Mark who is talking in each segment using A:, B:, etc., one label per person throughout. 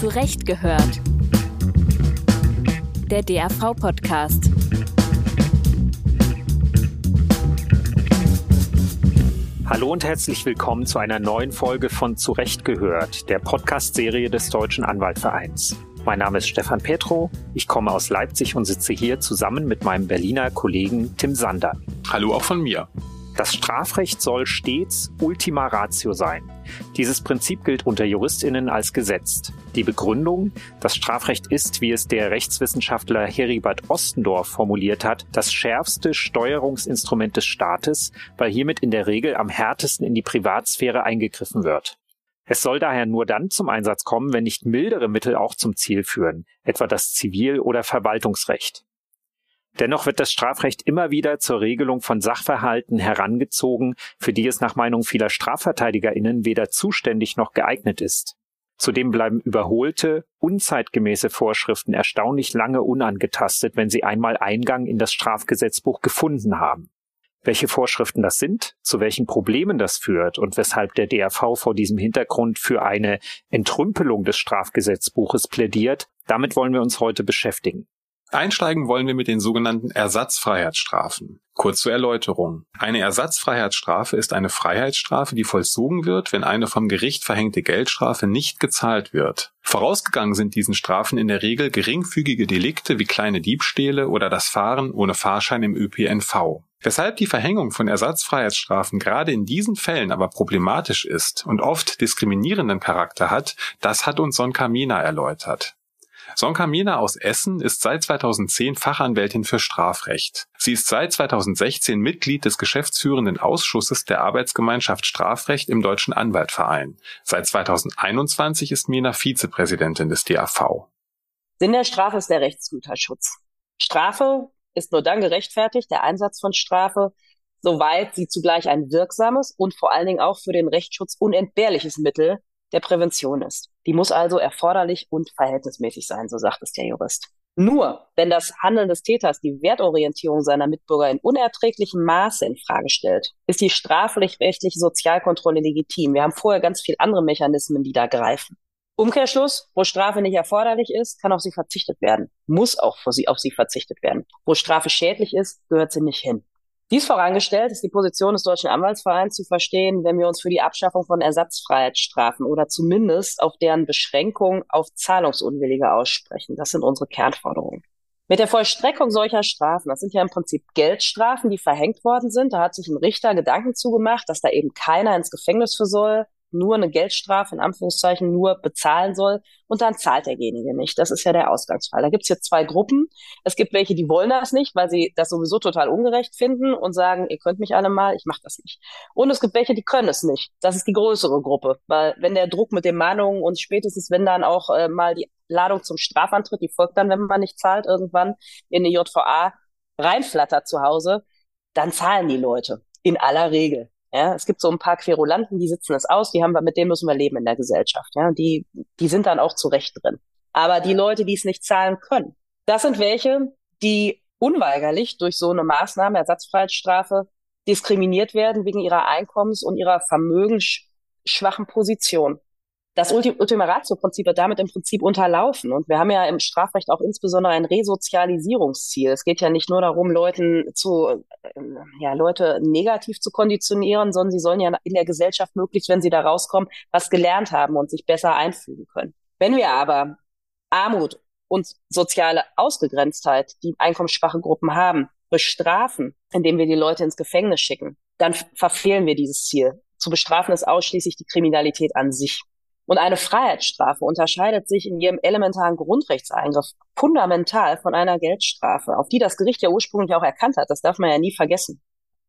A: Zurecht gehört. Der DAV-Podcast.
B: Hallo und herzlich willkommen zu einer neuen Folge von Zurecht gehört, der Podcast-Serie des Deutschen Anwaltvereins. Mein Name ist Stefan Petro, ich komme aus Leipzig und sitze hier zusammen mit meinem Berliner Kollegen Tim Sander.
C: Hallo auch von mir.
B: Das Strafrecht soll stets Ultima Ratio sein. Dieses Prinzip gilt unter Juristinnen als gesetzt. Die Begründung, das Strafrecht ist, wie es der Rechtswissenschaftler Heribert Ostendorf formuliert hat, das schärfste Steuerungsinstrument des Staates, weil hiermit in der Regel am härtesten in die Privatsphäre eingegriffen wird. Es soll daher nur dann zum Einsatz kommen, wenn nicht mildere Mittel auch zum Ziel führen, etwa das Zivil- oder Verwaltungsrecht. Dennoch wird das Strafrecht immer wieder zur Regelung von Sachverhalten herangezogen, für die es nach Meinung vieler Strafverteidigerinnen weder zuständig noch geeignet ist. Zudem bleiben überholte, unzeitgemäße Vorschriften erstaunlich lange unangetastet, wenn sie einmal Eingang in das Strafgesetzbuch gefunden haben. Welche Vorschriften das sind, zu welchen Problemen das führt und weshalb der DRV vor diesem Hintergrund für eine Entrümpelung des Strafgesetzbuches plädiert, damit wollen wir uns heute beschäftigen.
C: Einsteigen wollen wir mit den sogenannten Ersatzfreiheitsstrafen. Kurz zur Erläuterung. Eine Ersatzfreiheitsstrafe ist eine Freiheitsstrafe, die vollzogen wird, wenn eine vom Gericht verhängte Geldstrafe nicht gezahlt wird. Vorausgegangen sind diesen Strafen in der Regel geringfügige Delikte wie kleine Diebstähle oder das Fahren ohne Fahrschein im ÖPNV. Weshalb die Verhängung von Ersatzfreiheitsstrafen gerade in diesen Fällen aber problematisch ist und oft diskriminierenden Charakter hat, das hat uns Sonka Mina erläutert. Sonka Mina aus Essen ist seit 2010 Fachanwältin für Strafrecht. Sie ist seit 2016 Mitglied des geschäftsführenden Ausschusses der Arbeitsgemeinschaft Strafrecht im Deutschen Anwaltverein. Seit 2021 ist Mina Vizepräsidentin des DAV.
D: Sinn der Strafe ist der Rechtsgüterschutz. Strafe ist nur dann gerechtfertigt, der Einsatz von Strafe, soweit sie zugleich ein wirksames und vor allen Dingen auch für den Rechtsschutz unentbehrliches Mittel der Prävention ist. Die muss also erforderlich und verhältnismäßig sein, so sagt es der Jurist. Nur wenn das Handeln des Täters die Wertorientierung seiner Mitbürger in unerträglichem Maße in Frage stellt, ist die strafrechtliche Sozialkontrolle legitim. Wir haben vorher ganz viele andere Mechanismen, die da greifen. Umkehrschluss, wo Strafe nicht erforderlich ist, kann auf sie verzichtet werden, muss auch auf sie verzichtet werden. Wo Strafe schädlich ist, gehört sie nicht hin. Dies vorangestellt ist die Position des Deutschen Anwaltsvereins zu verstehen, wenn wir uns für die Abschaffung von Ersatzfreiheitsstrafen oder zumindest auf deren Beschränkung auf Zahlungsunwillige aussprechen. Das sind unsere Kernforderungen. Mit der Vollstreckung solcher Strafen, das sind ja im Prinzip Geldstrafen, die verhängt worden sind, da hat sich ein Richter Gedanken zugemacht, dass da eben keiner ins Gefängnis für soll, nur eine Geldstrafe in Anführungszeichen nur bezahlen soll und dann zahlt derjenige nicht. Das ist ja der Ausgangsfall. Da gibt es jetzt zwei Gruppen. Es gibt welche, die wollen das nicht, weil sie das sowieso total ungerecht finden und sagen, ihr könnt mich alle mal, ich mache das nicht. Und es gibt welche, die können es nicht. Das ist die größere Gruppe, weil wenn der Druck mit den Mahnungen und spätestens wenn dann auch äh, mal die Ladung zum Strafantritt, die folgt dann, wenn man nicht zahlt, irgendwann in die JVA reinflattert zu Hause, dann zahlen die Leute in aller Regel. Ja, es gibt so ein paar Querulanten, die sitzen es aus, die haben wir, mit denen müssen wir leben in der Gesellschaft. Ja, die, die sind dann auch zurecht drin. Aber die Leute, die es nicht zahlen können, das sind welche, die unweigerlich durch so eine Maßnahme, Ersatzfreiheitsstrafe, diskriminiert werden wegen ihrer Einkommens- und ihrer vermögensschwachen Position das Ultima Ratio-Prinzip wird damit im Prinzip unterlaufen. Und wir haben ja im Strafrecht auch insbesondere ein Resozialisierungsziel. Es geht ja nicht nur darum, Leuten zu, äh, ja, Leute negativ zu konditionieren, sondern sie sollen ja in der Gesellschaft möglichst, wenn sie da rauskommen, was gelernt haben und sich besser einfügen können. Wenn wir aber Armut und soziale Ausgegrenztheit, die einkommensschwache Gruppen haben, bestrafen, indem wir die Leute ins Gefängnis schicken, dann verfehlen wir dieses Ziel. Zu bestrafen ist ausschließlich die Kriminalität an sich. Und eine Freiheitsstrafe unterscheidet sich in ihrem elementaren Grundrechtseingriff fundamental von einer Geldstrafe, auf die das Gericht ja ursprünglich auch erkannt hat. Das darf man ja nie vergessen.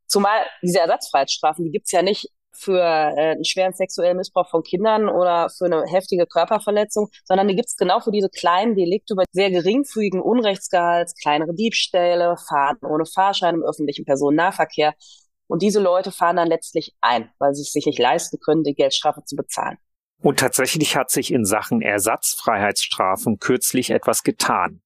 D: Zumal diese Ersatzfreiheitsstrafen, die gibt's ja nicht für äh, einen schweren sexuellen Missbrauch von Kindern oder für eine heftige Körperverletzung, sondern die gibt's genau für diese kleinen Delikte über sehr geringfügigen Unrechtsgehalts, kleinere Diebstähle, Fahren ohne Fahrschein im öffentlichen Personennahverkehr. Und diese Leute fahren dann letztlich ein, weil sie es sich nicht leisten können, die Geldstrafe zu bezahlen.
B: Und tatsächlich hat sich in Sachen Ersatzfreiheitsstrafen kürzlich etwas getan.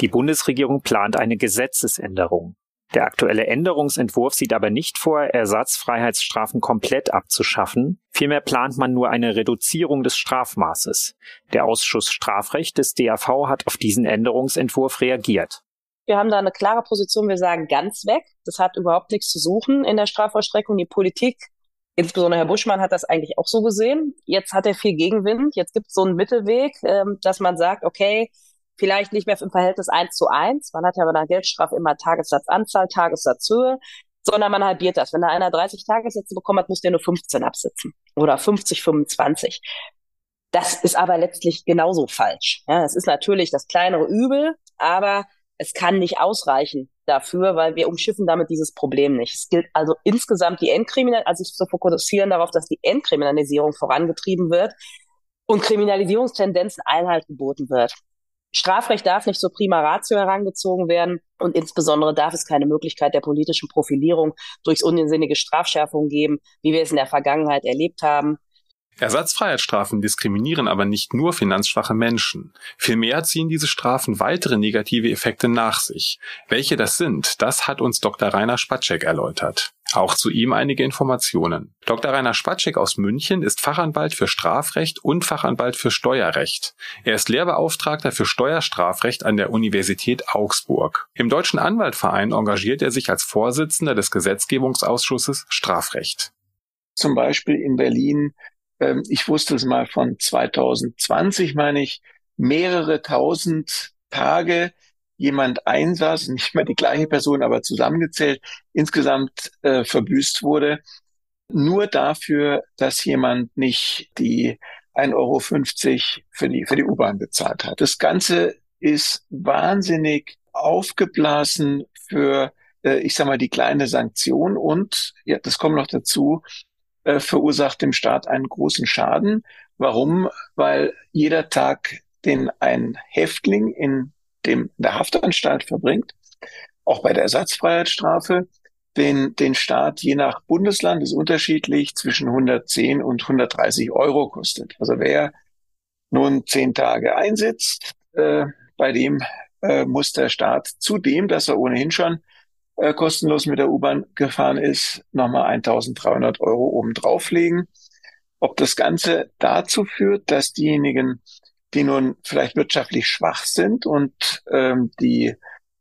B: Die Bundesregierung plant eine Gesetzesänderung. Der aktuelle Änderungsentwurf sieht aber nicht vor, Ersatzfreiheitsstrafen komplett abzuschaffen. Vielmehr plant man nur eine Reduzierung des Strafmaßes. Der Ausschuss Strafrecht des DAV hat auf diesen Änderungsentwurf reagiert.
D: Wir haben da eine klare Position. Wir sagen ganz weg. Das hat überhaupt nichts zu suchen in der Strafvollstreckung. Die Politik, insbesondere Herr Buschmann, hat das eigentlich auch so gesehen. Jetzt hat er viel Gegenwind. Jetzt gibt es so einen Mittelweg, ähm, dass man sagt, okay, vielleicht nicht mehr im Verhältnis eins zu eins. Man hat ja bei einer Geldstrafe immer Tagessatzanzahl, Tagessatzhöhe, sondern man halbiert das. Wenn da einer 30 Tagessätze bekommen hat, muss der nur 15 absitzen oder 50, 25. Das ist aber letztlich genauso falsch. Ja, es ist natürlich das kleinere Übel, aber es kann nicht ausreichen dafür, weil wir umschiffen damit dieses Problem nicht. Es gilt also insgesamt die Entkriminalisierung, also sich zu fokussieren darauf, dass die Entkriminalisierung vorangetrieben wird und Kriminalisierungstendenzen Einhalt geboten wird. Strafrecht darf nicht zur Prima Ratio herangezogen werden und insbesondere darf es keine Möglichkeit der politischen Profilierung durchs unsinnige Strafschärfung geben, wie wir es in der Vergangenheit erlebt haben.
C: Ersatzfreiheitsstrafen diskriminieren aber nicht nur finanzschwache Menschen. Vielmehr ziehen diese Strafen weitere negative Effekte nach sich. Welche das sind, das hat uns Dr. Rainer Spatschek erläutert. Auch zu ihm einige Informationen. Dr. Rainer Spatschek aus München ist Fachanwalt für Strafrecht und Fachanwalt für Steuerrecht. Er ist Lehrbeauftragter für Steuerstrafrecht an der Universität Augsburg. Im Deutschen Anwaltverein engagiert er sich als Vorsitzender des Gesetzgebungsausschusses Strafrecht.
E: Zum Beispiel in Berlin ähm, ich wusste es mal von 2020, meine ich, mehrere tausend Tage jemand einsaß, nicht mehr die gleiche Person, aber zusammengezählt, insgesamt äh, verbüßt wurde, nur dafür, dass jemand nicht die 1,50 Euro für die, für die U-Bahn bezahlt hat. Das Ganze ist wahnsinnig aufgeblasen für, äh, ich sag mal, die kleine Sanktion und, ja, das kommt noch dazu, äh, verursacht dem Staat einen großen Schaden. Warum? Weil jeder Tag, den ein Häftling in dem in der Haftanstalt verbringt, auch bei der Ersatzfreiheitsstrafe, den, den Staat je nach Bundesland ist unterschiedlich zwischen 110 und 130 Euro kostet. Also wer nun zehn Tage einsitzt, äh, bei dem äh, muss der Staat zudem, dass er ohnehin schon äh, kostenlos mit der U-Bahn gefahren ist, nochmal 1300 Euro oben drauflegen. Ob das Ganze dazu führt, dass diejenigen, die nun vielleicht wirtschaftlich schwach sind und ähm, die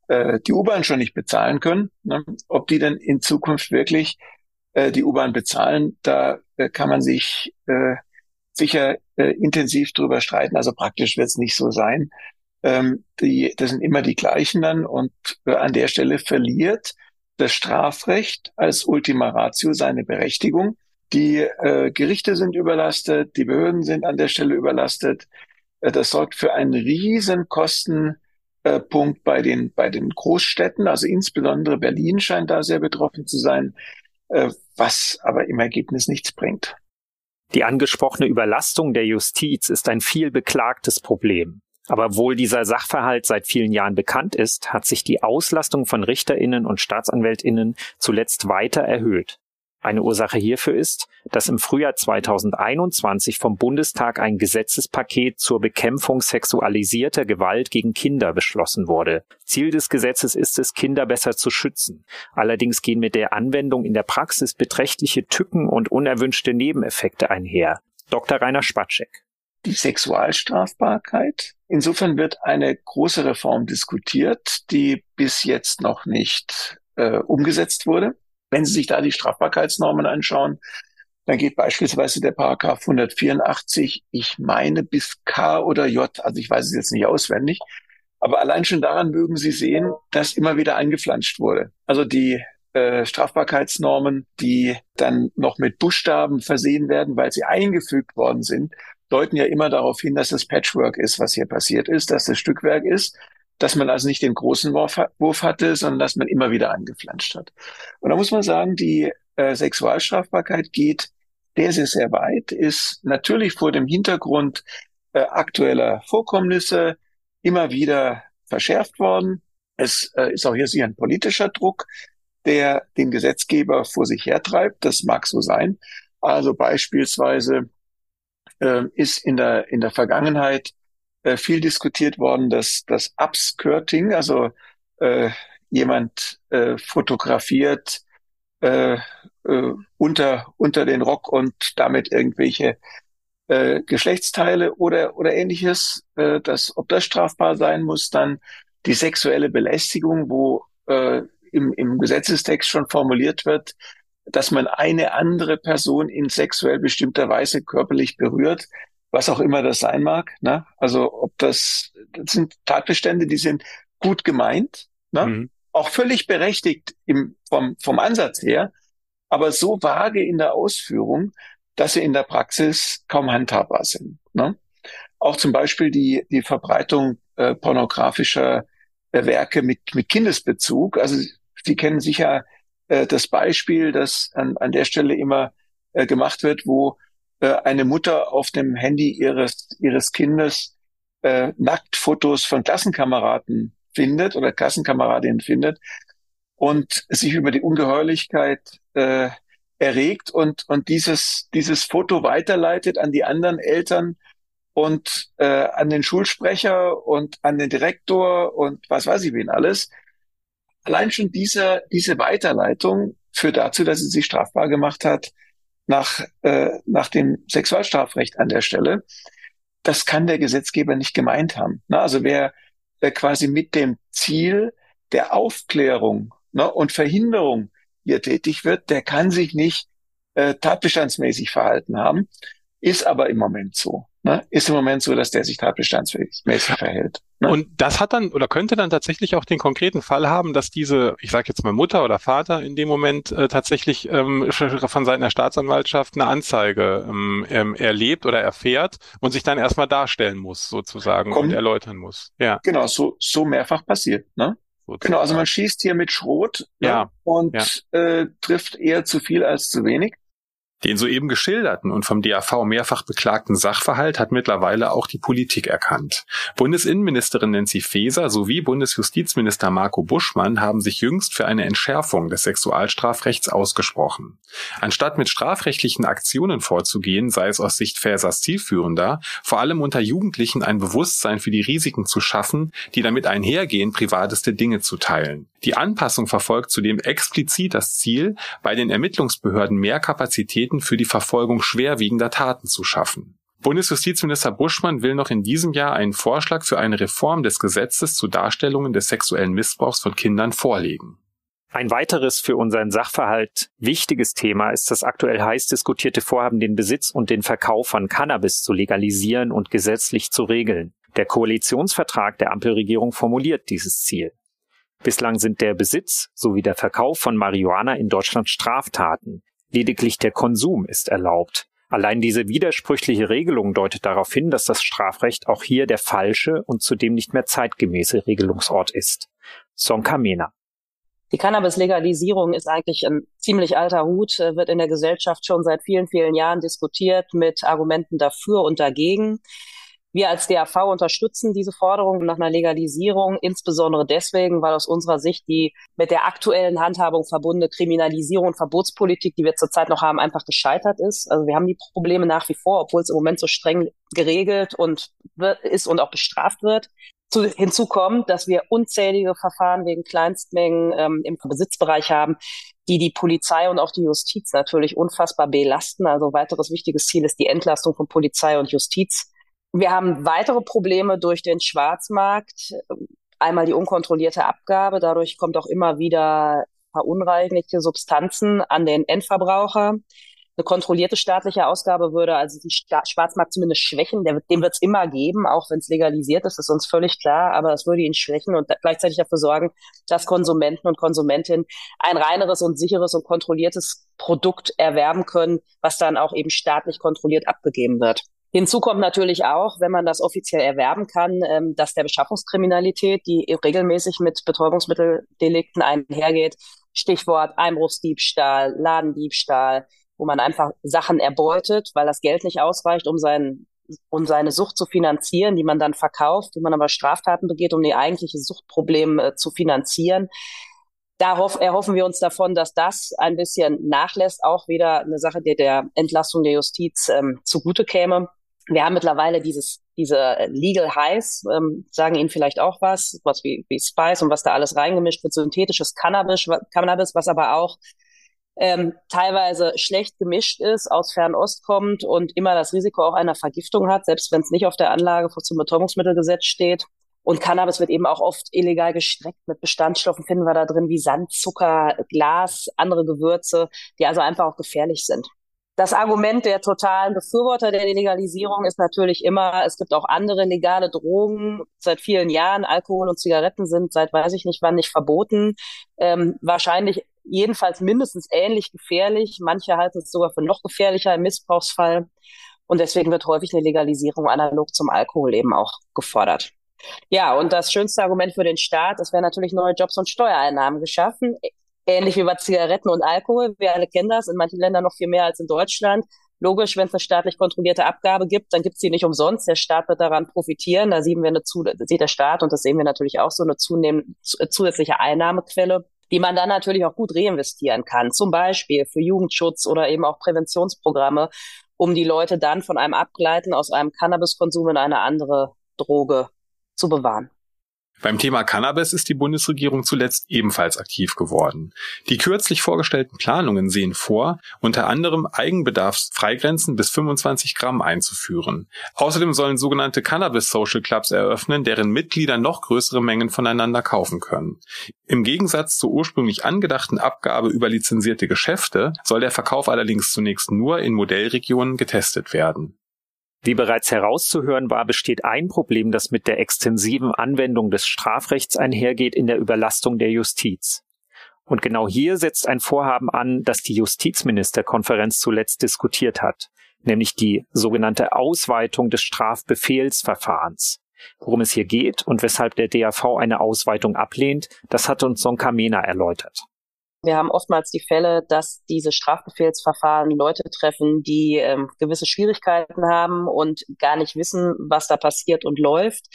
E: äh, die U-Bahn schon nicht bezahlen können, ne, ob die dann in Zukunft wirklich äh, die U-Bahn bezahlen, da äh, kann man sich äh, sicher äh, intensiv drüber streiten. Also praktisch wird es nicht so sein ähm, die, das sind immer die gleichen dann und äh, an der Stelle verliert das Strafrecht als Ultima Ratio seine Berechtigung. Die äh, Gerichte sind überlastet, die Behörden sind an der Stelle überlastet. Äh, das sorgt für einen riesen Kostenpunkt bei den, bei den Großstädten, also insbesondere Berlin scheint da sehr betroffen zu sein, äh, was aber im Ergebnis nichts bringt.
B: Die angesprochene Überlastung der Justiz ist ein viel beklagtes Problem. Aber obwohl dieser Sachverhalt seit vielen Jahren bekannt ist, hat sich die Auslastung von Richterinnen und Staatsanwältinnen zuletzt weiter erhöht. Eine Ursache hierfür ist, dass im Frühjahr 2021 vom Bundestag ein Gesetzespaket zur Bekämpfung sexualisierter Gewalt gegen Kinder beschlossen wurde. Ziel des Gesetzes ist es, Kinder besser zu schützen. Allerdings gehen mit der Anwendung in der Praxis beträchtliche Tücken und unerwünschte Nebeneffekte einher. Dr. Rainer Spatschek
E: die Sexualstrafbarkeit. Insofern wird eine große Reform diskutiert, die bis jetzt noch nicht äh, umgesetzt wurde. Wenn Sie sich da die Strafbarkeitsnormen anschauen, dann geht beispielsweise der Paragraph 184, ich meine bis K oder J, also ich weiß es jetzt nicht auswendig, aber allein schon daran mögen Sie sehen, dass immer wieder eingeflanscht wurde. Also die äh, Strafbarkeitsnormen, die dann noch mit Buchstaben versehen werden, weil sie eingefügt worden sind, deuten ja immer darauf hin, dass das Patchwork ist, was hier passiert ist, dass das Stückwerk ist, dass man also nicht den großen Wurf, hatte, sondern dass man immer wieder angeflanscht hat. Und da muss man sagen, die äh, Sexualstrafbarkeit geht sehr, sehr, sehr weit, ist natürlich vor dem Hintergrund äh, aktueller Vorkommnisse immer wieder verschärft worden. Es äh, ist auch hier sicher ein politischer Druck, der den Gesetzgeber vor sich hertreibt. Das mag so sein. Also beispielsweise äh, ist in der, in der Vergangenheit äh, viel diskutiert worden, dass das Upskirting, also äh, jemand äh, fotografiert äh, äh, unter, unter den Rock und damit irgendwelche äh, Geschlechtsteile oder, oder ähnliches, äh, das, ob das strafbar sein muss, dann die sexuelle Belästigung, wo äh, im, im Gesetzestext schon formuliert wird, dass man eine andere Person in sexuell bestimmter Weise körperlich berührt, was auch immer das sein mag. Ne? Also ob das, das sind Tatbestände, die sind gut gemeint, ne? Mhm. auch völlig berechtigt im, vom, vom Ansatz her, aber so vage in der Ausführung, dass sie in der Praxis kaum handhabbar sind. Ne? Auch zum Beispiel die, die Verbreitung äh, pornografischer äh, Werke mit, mit Kindesbezug. Also Sie kennen sicher äh, das Beispiel, das an, an der Stelle immer äh, gemacht wird, wo äh, eine Mutter auf dem Handy ihres, ihres Kindes äh, Nacktfotos von Klassenkameraden findet oder Klassenkameradinnen findet und sich über die Ungeheuerlichkeit äh, erregt und, und dieses, dieses Foto weiterleitet an die anderen Eltern und äh, an den Schulsprecher und an den Direktor und was weiß ich wen alles. Allein schon diese, diese Weiterleitung führt dazu, dass sie sich strafbar gemacht hat nach, äh, nach dem Sexualstrafrecht an der Stelle. Das kann der Gesetzgeber nicht gemeint haben. Na, also wer, wer quasi mit dem Ziel der Aufklärung ne, und Verhinderung hier tätig wird, der kann sich nicht äh, tatbestandsmäßig verhalten haben, ist aber im Moment so. Ne? Ist im Moment so, dass der sich tatbestandsmäßig verhält.
C: Ne? Und das hat dann oder könnte dann tatsächlich auch den konkreten Fall haben, dass diese, ich sage jetzt mal Mutter oder Vater in dem Moment äh, tatsächlich ähm, von Seiten der Staatsanwaltschaft eine Anzeige ähm, ähm, erlebt oder erfährt und sich dann erstmal darstellen muss, sozusagen, Kommt, und erläutern muss.
E: Ja. Genau, so, so mehrfach passiert. Ne? Genau, also man schießt hier mit Schrot ne, ja, und ja. Äh, trifft eher zu viel als zu wenig.
C: Den soeben geschilderten und vom DAV mehrfach beklagten Sachverhalt hat mittlerweile auch die Politik erkannt. Bundesinnenministerin Nancy Faeser sowie Bundesjustizminister Marco Buschmann haben sich jüngst für eine Entschärfung des Sexualstrafrechts ausgesprochen. Anstatt mit strafrechtlichen Aktionen vorzugehen, sei es aus Sicht Faesers zielführender, vor allem unter Jugendlichen ein Bewusstsein für die Risiken zu schaffen, die damit einhergehen, privateste Dinge zu teilen. Die Anpassung verfolgt zudem explizit das Ziel, bei den Ermittlungsbehörden mehr Kapazitäten für die Verfolgung schwerwiegender Taten zu schaffen. Bundesjustizminister Buschmann will noch in diesem Jahr einen Vorschlag für eine Reform des Gesetzes zu Darstellungen des sexuellen Missbrauchs von Kindern vorlegen.
B: Ein weiteres für unseren Sachverhalt wichtiges Thema ist das aktuell heiß diskutierte Vorhaben, den Besitz und den Verkauf von Cannabis zu legalisieren und gesetzlich zu regeln. Der Koalitionsvertrag der Ampelregierung formuliert dieses Ziel. Bislang sind der Besitz sowie der Verkauf von Marihuana in Deutschland Straftaten. Lediglich der Konsum ist erlaubt. Allein diese widersprüchliche Regelung deutet darauf hin, dass das Strafrecht auch hier der falsche und zudem nicht mehr zeitgemäße Regelungsort ist. Sonka Mena.
D: Die Cannabis-Legalisierung ist eigentlich ein ziemlich alter Hut, äh, wird in der Gesellschaft schon seit vielen, vielen Jahren diskutiert mit Argumenten dafür und dagegen. Wir als DAV unterstützen diese Forderung nach einer Legalisierung, insbesondere deswegen, weil aus unserer Sicht die mit der aktuellen Handhabung verbundene Kriminalisierung und Verbotspolitik, die wir zurzeit noch haben, einfach gescheitert ist. Also wir haben die Probleme nach wie vor, obwohl es im Moment so streng geregelt und ist und auch bestraft wird. Zu, hinzu kommt, dass wir unzählige Verfahren wegen Kleinstmengen ähm, im Besitzbereich haben, die die Polizei und auch die Justiz natürlich unfassbar belasten. Also weiteres wichtiges Ziel ist die Entlastung von Polizei und Justiz. Wir haben weitere Probleme durch den Schwarzmarkt. Einmal die unkontrollierte Abgabe. Dadurch kommt auch immer wieder verunreinigte Substanzen an den Endverbraucher. Eine kontrollierte staatliche Ausgabe würde also den Schwarzmarkt zumindest schwächen. Der, den wird es immer geben, auch wenn es legalisiert ist, ist uns völlig klar. Aber es würde ihn schwächen und gleichzeitig dafür sorgen, dass Konsumenten und Konsumentinnen ein reineres und sicheres und kontrolliertes Produkt erwerben können, was dann auch eben staatlich kontrolliert abgegeben wird. Hinzu kommt natürlich auch, wenn man das offiziell erwerben kann, ähm, dass der Beschaffungskriminalität, die regelmäßig mit Betäubungsmitteldelikten einhergeht, Stichwort Einbruchsdiebstahl, Ladendiebstahl, wo man einfach Sachen erbeutet, weil das Geld nicht ausreicht, um sein um seine Sucht zu finanzieren, die man dann verkauft, die man aber Straftaten begeht, um die eigentliche Suchtproblem äh, zu finanzieren. Da erhoffen wir uns davon, dass das ein bisschen nachlässt, auch wieder eine Sache, die der Entlastung der Justiz ähm, zugute käme. Wir haben mittlerweile dieses, diese Legal Highs, ähm, sagen Ihnen vielleicht auch was, was wie, wie Spice und was da alles reingemischt wird, synthetisches Cannabis, Cannabis, was aber auch ähm, teilweise schlecht gemischt ist, aus Fernost kommt und immer das Risiko auch einer Vergiftung hat, selbst wenn es nicht auf der Anlage zum Betäubungsmittelgesetz steht. Und Cannabis wird eben auch oft illegal gestreckt. Mit Bestandstoffen finden wir da drin wie Sand, Zucker, Glas, andere Gewürze, die also einfach auch gefährlich sind. Das Argument der totalen Befürworter der Legalisierung ist natürlich immer, es gibt auch andere legale Drogen. Seit vielen Jahren Alkohol und Zigaretten sind seit weiß ich nicht wann nicht verboten. Ähm, wahrscheinlich jedenfalls mindestens ähnlich gefährlich. Manche halten es sogar für noch gefährlicher im Missbrauchsfall. Und deswegen wird häufig eine Legalisierung analog zum Alkohol eben auch gefordert. Ja, und das schönste Argument für den Staat, es wäre natürlich neue Jobs und Steuereinnahmen geschaffen. Ähnlich wie bei Zigaretten und Alkohol. Wir alle kennen das, in manchen Ländern noch viel mehr als in Deutschland. Logisch, wenn es eine staatlich kontrollierte Abgabe gibt, dann gibt es die nicht umsonst. Der Staat wird daran profitieren. Da sehen wir eine zu, sieht der Staat und das sehen wir natürlich auch so eine zunehmend zusätzliche Einnahmequelle die man dann natürlich auch gut reinvestieren kann. Zum Beispiel für Jugendschutz oder eben auch Präventionsprogramme, um die Leute dann von einem Abgleiten aus einem Cannabiskonsum in eine andere Droge zu bewahren.
C: Beim Thema Cannabis ist die Bundesregierung zuletzt ebenfalls aktiv geworden. Die kürzlich vorgestellten Planungen sehen vor, unter anderem Eigenbedarfsfreigrenzen bis 25 Gramm einzuführen. Außerdem sollen sogenannte Cannabis-Social Clubs eröffnen, deren Mitglieder noch größere Mengen voneinander kaufen können. Im Gegensatz zur ursprünglich angedachten Abgabe über lizenzierte Geschäfte soll der Verkauf allerdings zunächst nur in Modellregionen getestet werden.
B: Wie bereits herauszuhören war, besteht ein Problem, das mit der extensiven Anwendung des Strafrechts einhergeht in der Überlastung der Justiz. Und genau hier setzt ein Vorhaben an, das die Justizministerkonferenz zuletzt diskutiert hat, nämlich die sogenannte Ausweitung des Strafbefehlsverfahrens. Worum es hier geht und weshalb der DAV eine Ausweitung ablehnt, das hat uns Sonka Mena erläutert.
D: Wir haben oftmals die Fälle, dass diese Strafbefehlsverfahren Leute treffen, die ähm, gewisse Schwierigkeiten haben und gar nicht wissen, was da passiert und läuft.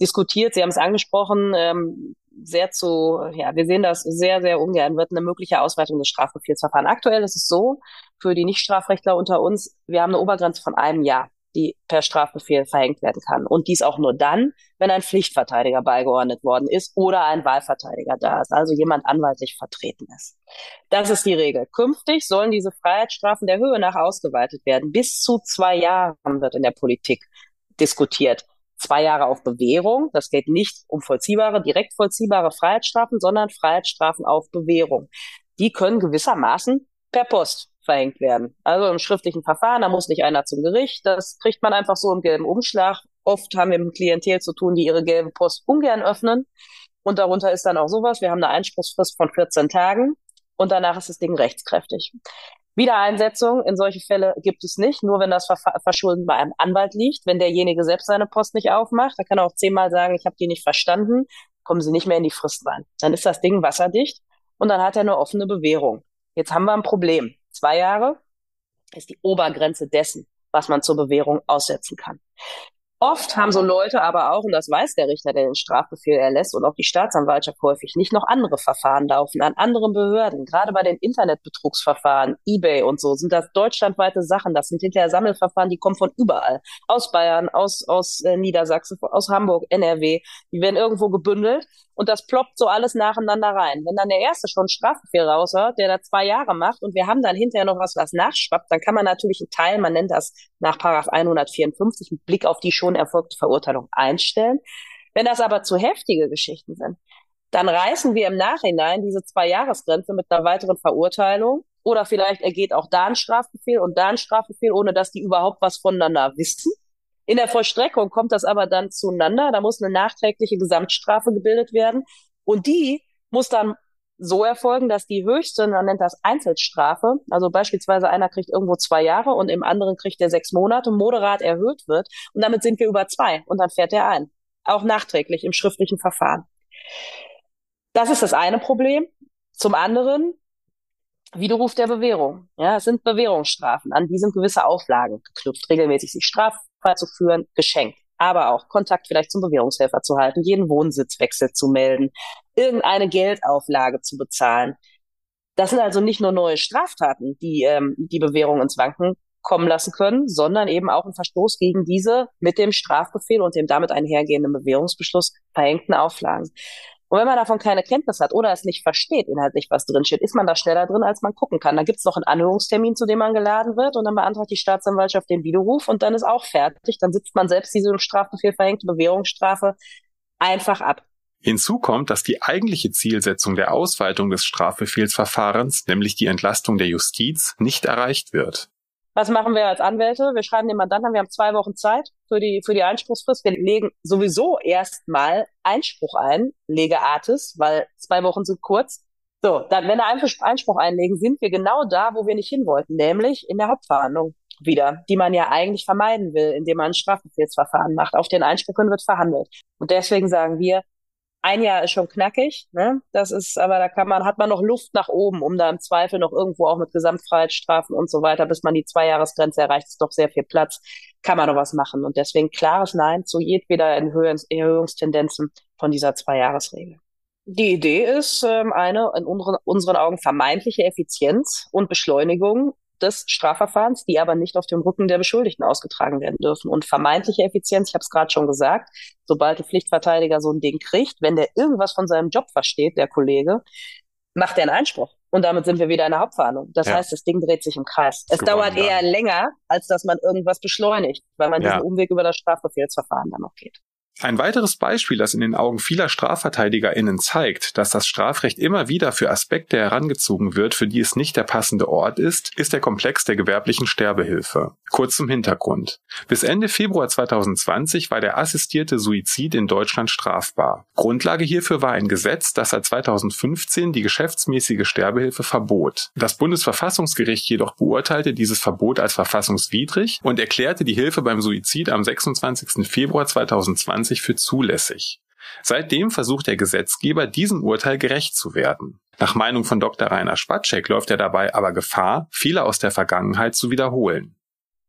D: Diskutiert, Sie haben es angesprochen, ähm, sehr zu, ja, wir sehen das sehr, sehr ungern, wird eine mögliche Ausweitung des Strafbefehlsverfahrens. Aktuell ist es so, für die Nichtstrafrechtler unter uns, wir haben eine Obergrenze von einem Jahr die per Strafbefehl verhängt werden kann. Und dies auch nur dann, wenn ein Pflichtverteidiger beigeordnet worden ist oder ein Wahlverteidiger da ist, also jemand anwaltlich vertreten ist. Das ist die Regel. Künftig sollen diese Freiheitsstrafen der Höhe nach ausgeweitet werden. Bis zu zwei Jahren wird in der Politik diskutiert. Zwei Jahre auf Bewährung. Das geht nicht um vollziehbare, direkt vollziehbare Freiheitsstrafen, sondern Freiheitsstrafen auf Bewährung. Die können gewissermaßen per Post verhängt werden. Also im schriftlichen Verfahren, da muss nicht einer zum Gericht. Das kriegt man einfach so im gelben Umschlag. Oft haben wir mit Klientel zu tun, die ihre gelbe Post ungern öffnen. Und darunter ist dann auch sowas. Wir haben eine Einspruchsfrist von 14 Tagen und danach ist das Ding rechtskräftig. Wiedereinsetzung in solche Fälle gibt es nicht, nur wenn das Verschulden bei einem Anwalt liegt. Wenn derjenige selbst seine Post nicht aufmacht, da kann er auch zehnmal sagen, ich habe die nicht verstanden, kommen sie nicht mehr in die Frist rein. Dann ist das Ding wasserdicht und dann hat er eine offene Bewährung. Jetzt haben wir ein Problem. Zwei Jahre ist die Obergrenze dessen, was man zur Bewährung aussetzen kann. Oft haben so Leute aber auch, und das weiß der Richter, der den Strafbefehl erlässt und auch die Staatsanwaltschaft häufig nicht, noch andere Verfahren laufen an anderen Behörden. Gerade bei den Internetbetrugsverfahren, eBay und so, sind das deutschlandweite Sachen. Das sind hinterher Sammelverfahren, die kommen von überall. Aus Bayern, aus, aus äh, Niedersachsen, aus Hamburg, NRW. Die werden irgendwo gebündelt und das ploppt so alles nacheinander rein. Wenn dann der Erste schon einen Strafbefehl raushört, der da zwei Jahre macht und wir haben dann hinterher noch was, was nachschwappt, dann kann man natürlich einen Teil, man nennt das nach Paragraph 154, mit Blick auf die schon erfolgte Verurteilung einstellen. Wenn das aber zu heftige Geschichten sind, dann reißen wir im Nachhinein diese Zwei-Jahres-Grenze mit einer weiteren Verurteilung oder vielleicht ergeht auch da ein Strafbefehl und da ein Strafbefehl, ohne dass die überhaupt was voneinander wissen. In der Vollstreckung kommt das aber dann zueinander. Da muss eine nachträgliche Gesamtstrafe gebildet werden. Und die muss dann so erfolgen, dass die höchste, man nennt das Einzelstrafe, also beispielsweise einer kriegt irgendwo zwei Jahre und im anderen kriegt er sechs Monate, moderat erhöht wird. Und damit sind wir über zwei und dann fährt er ein. Auch nachträglich im schriftlichen Verfahren. Das ist das eine Problem. Zum anderen Widerruf der Bewährung. Ja, es sind Bewährungsstrafen. An die sind gewisse Auflagen geknüpft. Regelmäßig sich Straf zu führen, geschenkt. Aber auch Kontakt vielleicht zum Bewährungshelfer zu halten, jeden Wohnsitzwechsel zu melden, irgendeine Geldauflage zu bezahlen. Das sind also nicht nur neue Straftaten, die ähm, die Bewährung ins Wanken kommen lassen können, sondern eben auch einen Verstoß gegen diese mit dem Strafbefehl und dem damit einhergehenden Bewährungsbeschluss verhängten Auflagen. Und wenn man davon keine Kenntnis hat oder es nicht versteht, inhaltlich was drinsteht, ist man da schneller drin, als man gucken kann. Da gibt's noch einen Anhörungstermin, zu dem man geladen wird und dann beantragt die Staatsanwaltschaft den Widerruf und dann ist auch fertig. Dann sitzt man selbst diese Strafbefehl verhängte Bewährungsstrafe einfach ab.
C: Hinzu kommt, dass die eigentliche Zielsetzung der Ausweitung des Strafbefehlsverfahrens, nämlich die Entlastung der Justiz, nicht erreicht wird.
D: Was machen wir als Anwälte? Wir schreiben den Mandanten an, wir haben zwei Wochen Zeit für die, für die Einspruchsfrist. Wir legen sowieso erstmal Einspruch ein, lege Artis, weil zwei Wochen sind kurz. So, dann, wenn wir Einspruch einlegen, sind wir genau da, wo wir nicht hin wollten, nämlich in der Hauptverhandlung wieder, die man ja eigentlich vermeiden will, indem man ein Strafbefehlsverfahren macht. Auf den Einspruch hin wird verhandelt. Und deswegen sagen wir, ein Jahr ist schon knackig, ne? Das ist, aber da kann man, hat man noch Luft nach oben, um da im Zweifel noch irgendwo auch mit Gesamtfreiheitsstrafen und so weiter, bis man die Zweijahresgrenze erreicht, ist doch sehr viel Platz, kann man noch was machen. Und deswegen klares Nein zu jedweder Erhöhungstendenzen von dieser Zweijahresregel. Die Idee ist ähm, eine in unseren, unseren Augen vermeintliche Effizienz und Beschleunigung des Strafverfahrens, die aber nicht auf dem Rücken der Beschuldigten ausgetragen werden dürfen. Und vermeintliche Effizienz, ich habe es gerade schon gesagt, sobald der Pflichtverteidiger so ein Ding kriegt, wenn der irgendwas von seinem Job versteht, der Kollege, macht er einen Einspruch. Und damit sind wir wieder in der Hauptverhandlung. Das ja. heißt, das Ding dreht sich im Kreis. Es Gewonnen dauert eher dann. länger, als dass man irgendwas beschleunigt, weil man ja. diesen Umweg über das Strafbefehlsverfahren dann noch geht.
C: Ein weiteres Beispiel, das in den Augen vieler StrafverteidigerInnen zeigt, dass das Strafrecht immer wieder für Aspekte herangezogen wird, für die es nicht der passende Ort ist, ist der Komplex der gewerblichen Sterbehilfe. Kurz zum Hintergrund. Bis Ende Februar 2020 war der assistierte Suizid in Deutschland strafbar. Grundlage hierfür war ein Gesetz, das seit 2015 die geschäftsmäßige Sterbehilfe verbot. Das Bundesverfassungsgericht jedoch beurteilte dieses Verbot als verfassungswidrig und erklärte die Hilfe beim Suizid am 26. Februar 2020 2020 für zulässig. Seitdem versucht der Gesetzgeber, diesem Urteil gerecht zu werden. Nach Meinung von Dr. Rainer Spatschek läuft er dabei aber Gefahr, Fehler aus der Vergangenheit zu wiederholen.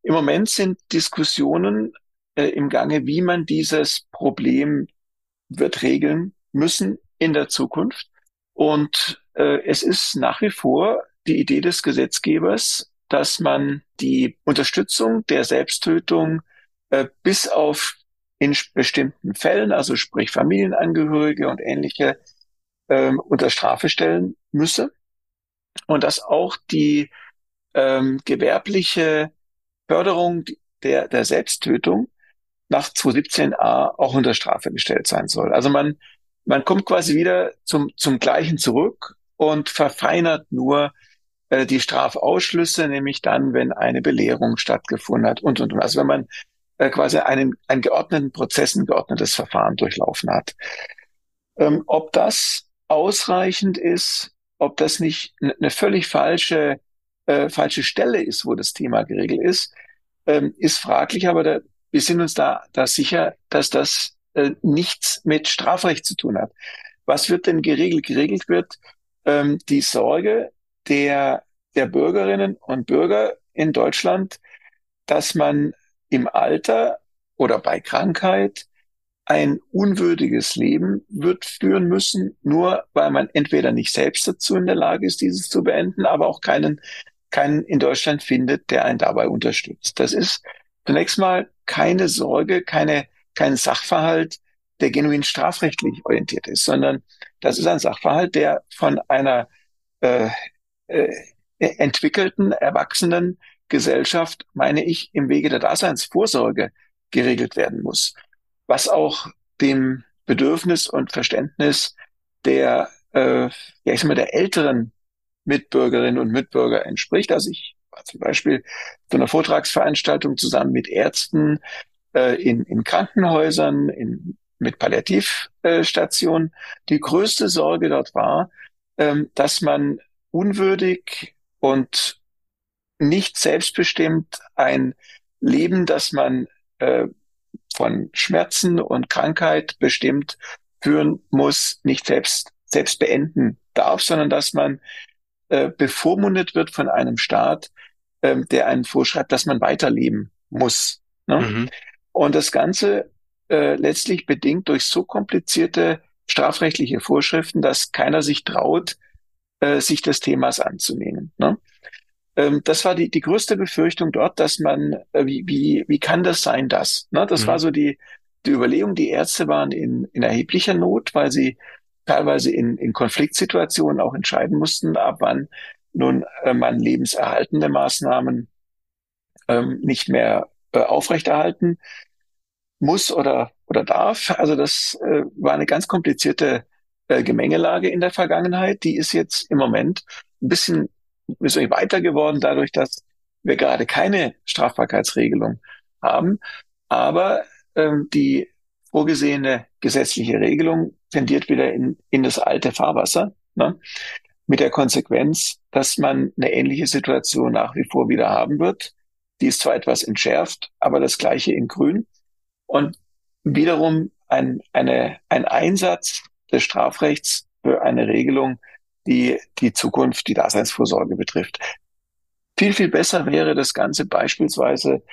E: Im Moment sind Diskussionen äh, im Gange, wie man dieses Problem wird regeln müssen in der Zukunft. Und äh, es ist nach wie vor die Idee des Gesetzgebers, dass man die Unterstützung der Selbsttötung äh, bis auf in bestimmten Fällen, also sprich Familienangehörige und ähnliche, ähm, unter Strafe stellen müsse. Und dass auch die ähm, gewerbliche Förderung der, der Selbsttötung nach 217a auch unter Strafe gestellt sein soll. Also man, man kommt quasi wieder zum, zum Gleichen zurück und verfeinert nur äh, die Strafausschlüsse, nämlich dann, wenn eine Belehrung stattgefunden hat und, und, und. Also wenn man äh, quasi einen, einen geordneten Prozess, ein geordnetes Verfahren durchlaufen hat. Ähm, ob das ausreichend ist, ob das nicht eine völlig falsche, äh, falsche Stelle ist, wo das Thema geregelt ist, ähm, ist fraglich, aber da, wir sind uns da, da sicher, dass das äh, nichts mit Strafrecht zu tun hat. Was wird denn geregelt? Geregelt wird ähm, die Sorge der, der Bürgerinnen und Bürger in Deutschland, dass man im Alter oder bei Krankheit ein unwürdiges Leben wird führen müssen, nur weil man entweder nicht selbst dazu in der Lage ist, dieses zu beenden, aber auch keinen, keinen in Deutschland findet, der einen dabei unterstützt. Das ist zunächst mal keine Sorge, keine, kein Sachverhalt, der genuin strafrechtlich orientiert ist, sondern das ist ein Sachverhalt, der von einer äh, äh, entwickelten, erwachsenen Gesellschaft, meine ich, im Wege der Daseinsvorsorge geregelt werden muss, was auch dem Bedürfnis und Verständnis der, äh, ja, ich sag mal, der älteren Mitbürgerinnen und Mitbürger entspricht. Also ich war zum Beispiel zu einer Vortragsveranstaltung zusammen mit Ärzten äh, in, in Krankenhäusern, in, mit Palliativstationen. Die größte Sorge dort war, ähm, dass man unwürdig und nicht selbstbestimmt ein Leben, das man äh, von Schmerzen und Krankheit bestimmt führen muss, nicht selbst, selbst beenden darf, sondern dass man äh, bevormundet wird von einem Staat, äh, der einen vorschreibt, dass man weiterleben muss. Ne? Mhm. Und das Ganze äh, letztlich bedingt durch so komplizierte strafrechtliche Vorschriften, dass keiner sich traut, äh, sich des Themas anzunehmen. Ne? Ähm, das war die, die größte Befürchtung dort, dass man, äh, wie, wie, wie kann das sein, das? Ne? Das mhm. war so die, die Überlegung, die Ärzte waren in, in erheblicher Not, weil sie teilweise in, in Konfliktsituationen auch entscheiden mussten, ab wann nun äh, man lebenserhaltende Maßnahmen ähm, nicht mehr äh, aufrechterhalten muss oder, oder darf. Also das äh, war eine ganz komplizierte äh, Gemengelage in der Vergangenheit. Die ist jetzt im Moment ein bisschen ist weiter geworden dadurch, dass wir gerade keine Strafbarkeitsregelung haben. Aber ähm, die vorgesehene gesetzliche Regelung tendiert wieder in, in das alte Fahrwasser. Ne? Mit der Konsequenz, dass man eine ähnliche Situation nach wie vor wieder haben wird. Die ist zwar etwas entschärft, aber das gleiche in Grün. Und wiederum ein, eine, ein Einsatz des Strafrechts für eine Regelung, die die Zukunft, die Daseinsvorsorge betrifft. Viel, viel besser wäre das Ganze beispielsweise,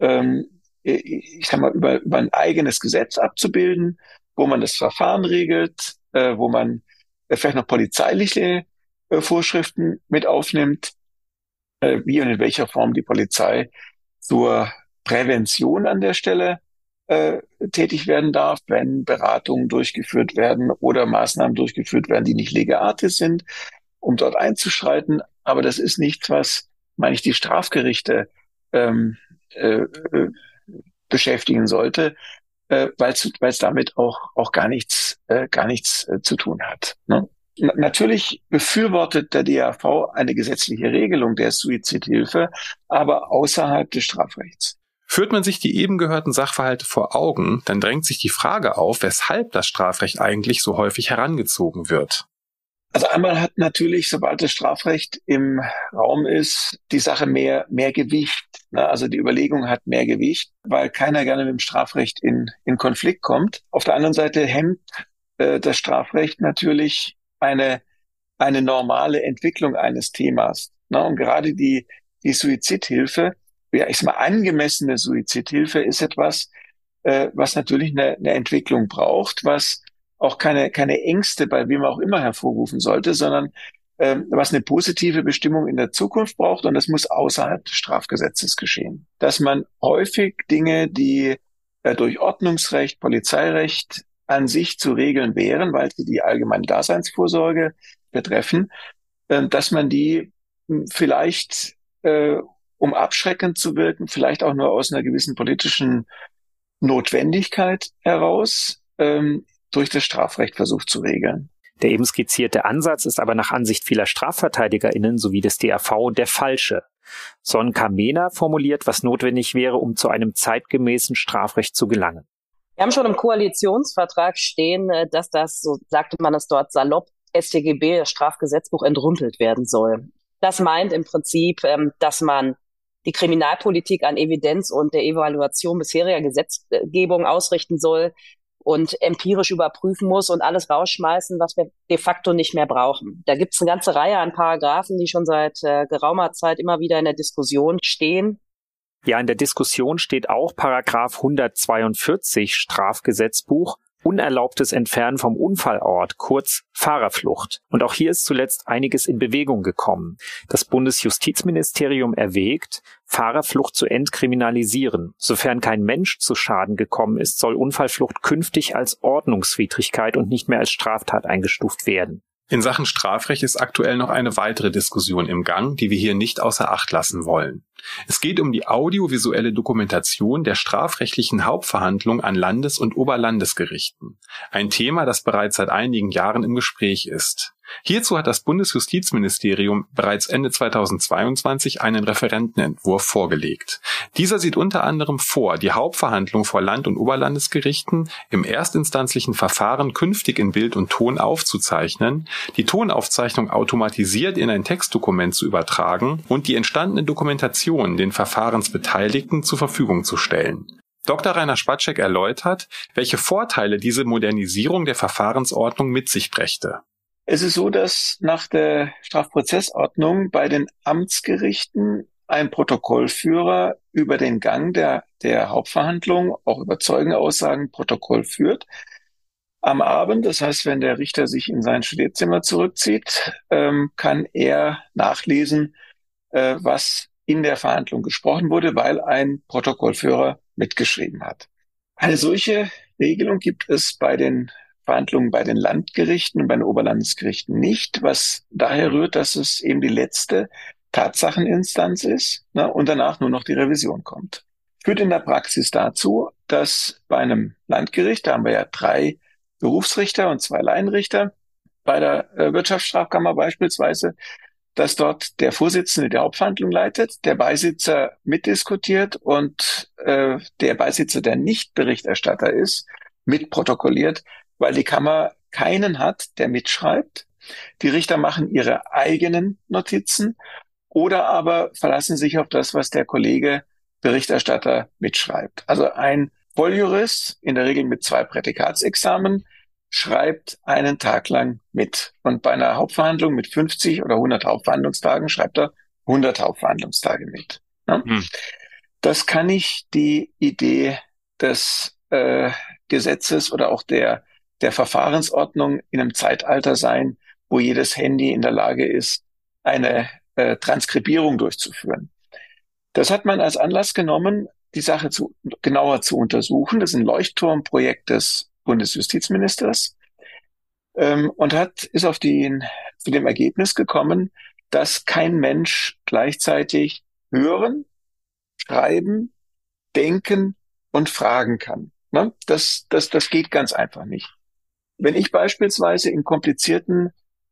E: ähm, ich sag mal, über, über ein eigenes Gesetz abzubilden, wo man das Verfahren regelt, äh, wo man äh, vielleicht noch polizeiliche äh, Vorschriften mit aufnimmt, äh, wie und in welcher Form die Polizei zur Prävention an der Stelle äh, tätig werden darf, wenn Beratungen durchgeführt werden oder Maßnahmen durchgeführt werden, die nicht legatis sind, um dort einzuschreiten. Aber das ist nichts, was, meine ich, die Strafgerichte ähm, äh, äh beschäftigen sollte, äh, weil es damit auch, auch gar nichts, äh, gar nichts äh, zu tun hat. Ne? Natürlich befürwortet der DAV eine gesetzliche Regelung der Suizidhilfe, aber außerhalb des Strafrechts.
C: Führt man sich die eben gehörten Sachverhalte vor Augen, dann drängt sich die Frage auf, weshalb das Strafrecht eigentlich so häufig herangezogen wird.
E: Also einmal hat natürlich, sobald das Strafrecht im Raum ist, die Sache mehr, mehr Gewicht. Ne? Also die Überlegung hat mehr Gewicht, weil keiner gerne mit dem Strafrecht in, in Konflikt kommt. Auf der anderen Seite hemmt äh, das Strafrecht natürlich eine, eine normale Entwicklung eines Themas. Ne? Und gerade die, die Suizidhilfe, ja, ich sag mal, angemessene Suizidhilfe ist etwas, äh, was natürlich eine, eine Entwicklung braucht, was auch keine, keine Ängste bei wem auch immer hervorrufen sollte, sondern ähm, was eine positive Bestimmung in der Zukunft braucht und das muss außerhalb des Strafgesetzes geschehen. Dass man häufig Dinge, die äh, durch Ordnungsrecht, Polizeirecht an sich zu regeln wären, weil sie die allgemeine Daseinsvorsorge betreffen, äh, dass man die hm, vielleicht, äh, um abschreckend zu wirken, vielleicht auch nur aus einer gewissen politischen Notwendigkeit heraus, ähm, durch das Strafrecht versucht zu regeln.
B: Der eben skizzierte Ansatz ist aber nach Ansicht vieler StrafverteidigerInnen sowie des DRV der falsche. Son Kamena formuliert, was notwendig wäre, um zu einem zeitgemäßen Strafrecht zu gelangen.
D: Wir haben schon im Koalitionsvertrag stehen, äh, dass das, so sagte man es dort salopp, StGB, das Strafgesetzbuch, entrümpelt werden soll. Das meint im Prinzip, ähm, dass man die Kriminalpolitik an Evidenz und der Evaluation bisheriger Gesetzgebung ausrichten soll, und empirisch überprüfen muss und alles rausschmeißen, was wir de facto nicht mehr brauchen. Da gibt es eine ganze Reihe an Paragraphen, die schon seit äh, geraumer Zeit immer wieder in der Diskussion stehen.
B: Ja, in der Diskussion steht auch Paragraph 142 Strafgesetzbuch, unerlaubtes Entfernen vom Unfallort, kurz Fahrerflucht. Und auch hier ist zuletzt einiges in Bewegung gekommen. Das Bundesjustizministerium erwägt, Fahrerflucht zu entkriminalisieren. Sofern kein Mensch zu Schaden gekommen ist, soll Unfallflucht künftig als Ordnungswidrigkeit und nicht mehr als Straftat eingestuft werden.
C: In Sachen Strafrecht ist aktuell noch eine weitere Diskussion im Gang, die wir hier nicht außer Acht lassen wollen. Es geht um die audiovisuelle Dokumentation der strafrechtlichen Hauptverhandlung an Landes- und Oberlandesgerichten. Ein Thema, das bereits seit einigen Jahren im Gespräch ist. Hierzu hat das Bundesjustizministerium bereits Ende 2022 einen Referentenentwurf vorgelegt. Dieser sieht unter anderem vor, die Hauptverhandlung vor Land- und Oberlandesgerichten im erstinstanzlichen Verfahren künftig in Bild und Ton aufzuzeichnen, die Tonaufzeichnung automatisiert in ein Textdokument zu übertragen und die entstandene Dokumentation den Verfahrensbeteiligten zur Verfügung zu stellen. Dr. Rainer Spatschek erläutert, welche Vorteile diese Modernisierung der Verfahrensordnung mit sich brächte.
E: Es ist so, dass nach der Strafprozessordnung bei den Amtsgerichten ein Protokollführer über den Gang der, der Hauptverhandlung, auch über Zeugenaussagen, Protokoll führt. Am Abend, das heißt, wenn der Richter sich in sein Studierzimmer zurückzieht, ähm, kann er nachlesen, äh, was in der Verhandlung gesprochen wurde, weil ein Protokollführer mitgeschrieben hat. Eine solche Regelung gibt es bei den Verhandlungen bei den Landgerichten und bei den Oberlandesgerichten nicht, was daher rührt, dass es eben die letzte Tatsacheninstanz ist ne, und danach nur noch die Revision kommt. Führt in der Praxis dazu, dass bei einem Landgericht, da haben wir ja drei Berufsrichter und zwei Laienrichter, bei der äh, Wirtschaftsstrafkammer beispielsweise, dass dort der Vorsitzende der Hauptverhandlung leitet, der Beisitzer mitdiskutiert und äh, der Beisitzer, der nicht Berichterstatter ist, mitprotokolliert, weil die Kammer keinen hat, der mitschreibt. Die Richter machen ihre eigenen Notizen oder aber verlassen sich auf das, was der Kollege Berichterstatter mitschreibt. Also ein Volljurist, in der Regel mit zwei Prädikatsexamen, schreibt einen Tag lang mit. Und bei einer Hauptverhandlung mit 50 oder 100 Hauptverhandlungstagen schreibt er 100 Hauptverhandlungstage mit. Ne? Hm. Das kann nicht die Idee des äh, Gesetzes oder auch der, der Verfahrensordnung in einem Zeitalter sein, wo jedes Handy in der Lage ist, eine äh, Transkribierung durchzuführen. Das hat man als Anlass genommen, die Sache zu, genauer zu untersuchen. Das ist ein Leuchtturmprojekt des Bundesjustizministers ähm, und hat, ist auf den, zu dem Ergebnis gekommen, dass kein Mensch gleichzeitig hören, schreiben, denken und fragen kann. Ne? Das, das, das geht ganz einfach nicht. Wenn ich beispielsweise in komplizierten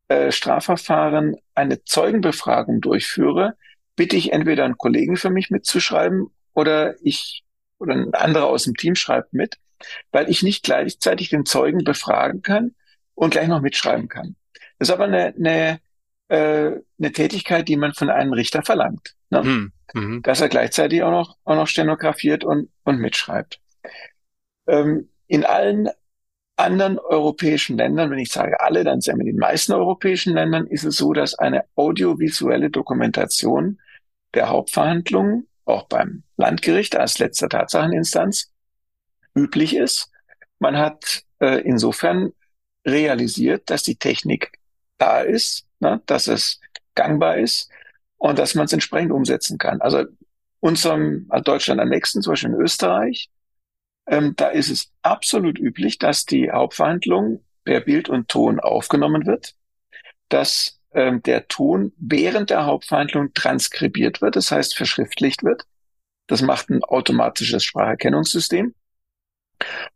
E: äh, Strafverfahren eine Zeugenbefragung durchführe, bitte ich entweder einen Kollegen für mich mitzuschreiben oder ich oder ein anderer aus dem Team schreibt mit weil ich nicht gleichzeitig den Zeugen befragen kann und gleich noch mitschreiben kann. Das ist aber eine, eine, äh, eine Tätigkeit, die man von einem Richter verlangt. Ne? Hm, mhm. Dass er gleichzeitig auch noch, auch noch stenografiert und, und mitschreibt. Ähm, in allen anderen europäischen Ländern, wenn ich sage alle, dann sind wir in den meisten europäischen Ländern, ist es so, dass eine audiovisuelle Dokumentation der Hauptverhandlungen, auch beim Landgericht als letzter Tatsacheninstanz, üblich ist. Man hat äh, insofern realisiert, dass die Technik da ist, ne, dass es gangbar ist und dass man es entsprechend umsetzen kann. Also unserem also Deutschland am nächsten, zum Beispiel in Österreich, ähm, da ist es absolut üblich, dass die Hauptverhandlung per Bild und Ton aufgenommen wird, dass ähm, der Ton während der Hauptverhandlung transkribiert wird, das heißt verschriftlicht wird. Das macht ein automatisches Spracherkennungssystem.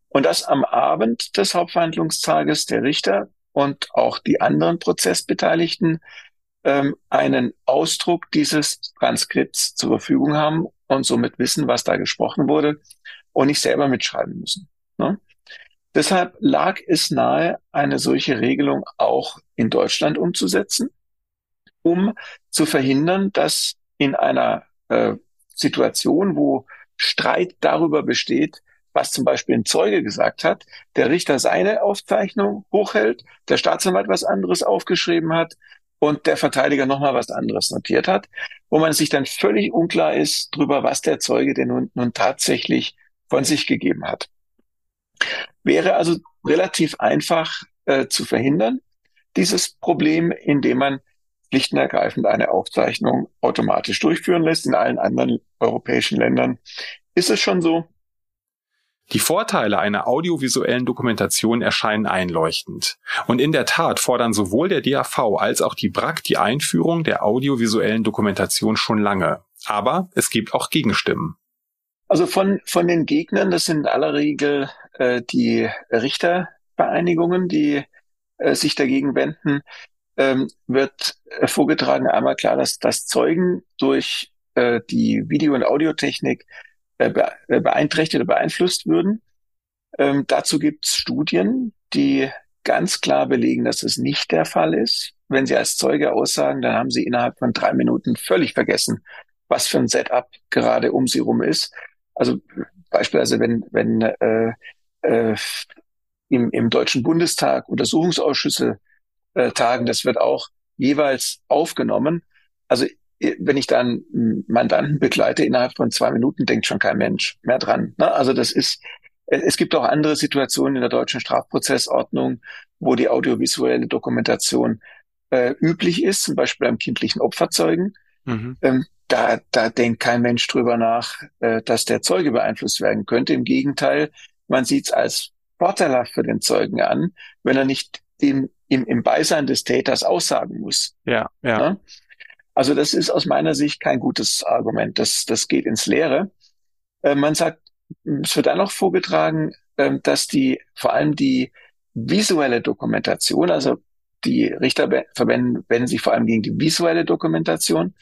E: Und dass am Abend des Hauptverhandlungstages der Richter und auch die anderen Prozessbeteiligten ähm, einen Ausdruck dieses Transkripts zur Verfügung haben und somit wissen, was da gesprochen wurde und nicht selber mitschreiben müssen. Ne? Deshalb lag es nahe, eine solche Regelung auch in Deutschland umzusetzen, um zu verhindern, dass in einer äh, Situation, wo Streit darüber besteht, was zum Beispiel ein Zeuge gesagt hat, der Richter seine Aufzeichnung hochhält, der Staatsanwalt was anderes aufgeschrieben hat und der Verteidiger nochmal was anderes notiert hat, wo man sich dann völlig unklar ist darüber, was der Zeuge denn nun, nun tatsächlich von sich gegeben hat. Wäre also relativ einfach äh, zu verhindern, dieses Problem, indem man schlicht und ergreifend eine Aufzeichnung automatisch durchführen lässt. In allen anderen europäischen Ländern ist es schon so.
C: Die Vorteile einer audiovisuellen Dokumentation erscheinen einleuchtend. Und in der Tat fordern sowohl der DAV als auch die BRAC die Einführung der audiovisuellen Dokumentation schon lange. Aber es gibt auch Gegenstimmen.
E: Also von, von den Gegnern, das sind in aller Regel äh, die Richtervereinigungen, die äh, sich dagegen wenden, ähm, wird äh, vorgetragen einmal klar, dass, dass Zeugen durch äh, die Video- und Audiotechnik äh, äh, beeinträchtigt oder beeinflusst würden. Ähm, dazu gibt es Studien, die ganz klar belegen, dass es nicht der Fall ist. Wenn Sie als Zeuge aussagen, dann haben Sie innerhalb von drei Minuten völlig vergessen, was für ein Setup gerade um Sie rum ist. Also beispielsweise, wenn, wenn äh, äh, im, im Deutschen Bundestag Untersuchungsausschüsse äh, tagen, das wird auch jeweils aufgenommen. Also wenn ich dann Mandanten begleite, innerhalb von zwei Minuten denkt schon kein Mensch mehr dran. Ne? Also das ist, es gibt auch andere Situationen in der deutschen Strafprozessordnung, wo die audiovisuelle Dokumentation äh, üblich ist, zum Beispiel beim kindlichen Opferzeugen. Mhm. Ähm, da, da denkt kein Mensch drüber nach, äh, dass der Zeuge beeinflusst werden könnte. Im Gegenteil, man sieht es als vorteilhaft für den Zeugen an, wenn er nicht dem, im, im Beisein des Täters aussagen muss.
C: Ja, ja. ja?
E: Also das ist aus meiner Sicht kein gutes Argument. Das, das geht ins Leere. Äh, man sagt, es wird dann noch vorgetragen, äh, dass die, vor allem die visuelle Dokumentation, also die Richter verwenden, wenden sich vor allem gegen die visuelle Dokumentation,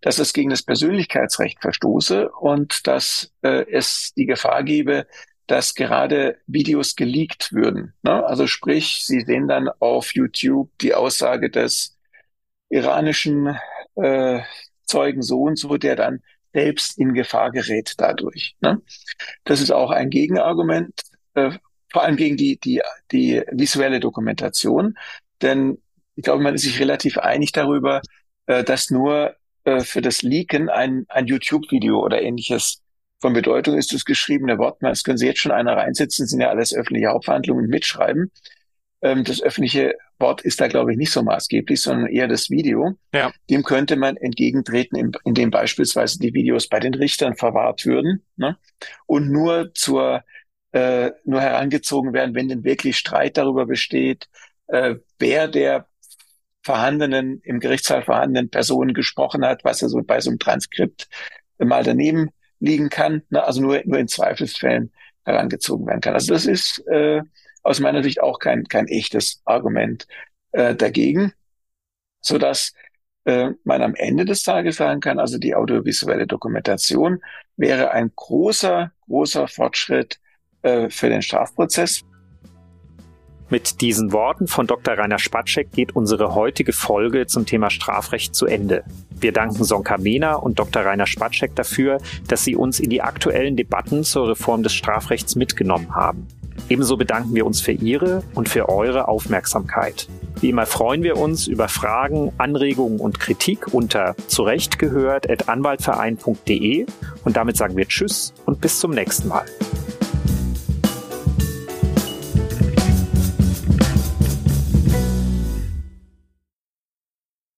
E: dass es gegen das Persönlichkeitsrecht verstoße und dass äh, es die Gefahr gebe, dass gerade Videos geleakt würden. Ne? Also sprich, Sie sehen dann auf YouTube die Aussage des iranischen äh, Zeugen so und so, der dann selbst in Gefahr gerät dadurch. Ne? Das ist auch ein Gegenargument, äh, vor allem gegen die, die, die visuelle Dokumentation. Denn ich glaube, man ist sich relativ einig darüber, äh, dass nur äh, für das Leaken ein, ein YouTube-Video oder ähnliches von Bedeutung ist. Das geschriebene Wort, das können Sie jetzt schon einer reinsetzen, sind ja alles öffentliche Hauptverhandlungen und mitschreiben. Ähm, das öffentliche Wort ist da, glaube ich, nicht so maßgeblich, sondern eher das Video. Ja. Dem könnte man entgegentreten, indem beispielsweise die Videos bei den Richtern verwahrt würden ne? und nur zur äh, nur herangezogen werden, wenn denn wirklich Streit darüber besteht, äh, wer der vorhandenen, im Gerichtssaal vorhandenen Personen gesprochen hat, was er so bei so einem Transkript mal daneben liegen kann, ne? also nur, nur in Zweifelsfällen herangezogen werden kann. Also das ist äh, aus meiner Sicht auch kein, kein echtes Argument äh, dagegen, so dass äh, man am Ende des Tages sagen kann, also die audiovisuelle Dokumentation wäre ein großer, großer Fortschritt äh, für den Strafprozess.
B: Mit diesen Worten von Dr. Rainer Spatschek geht unsere heutige Folge zum Thema Strafrecht zu Ende. Wir danken Sonka Mena und Dr. Rainer Spatschek dafür, dass sie uns in die aktuellen Debatten zur Reform des Strafrechts mitgenommen haben. Ebenso bedanken wir uns für Ihre und für eure Aufmerksamkeit. Wie immer freuen wir uns über Fragen, Anregungen und Kritik unter zurechtgehört.anwaltverein.de und damit sagen wir Tschüss und bis zum nächsten Mal.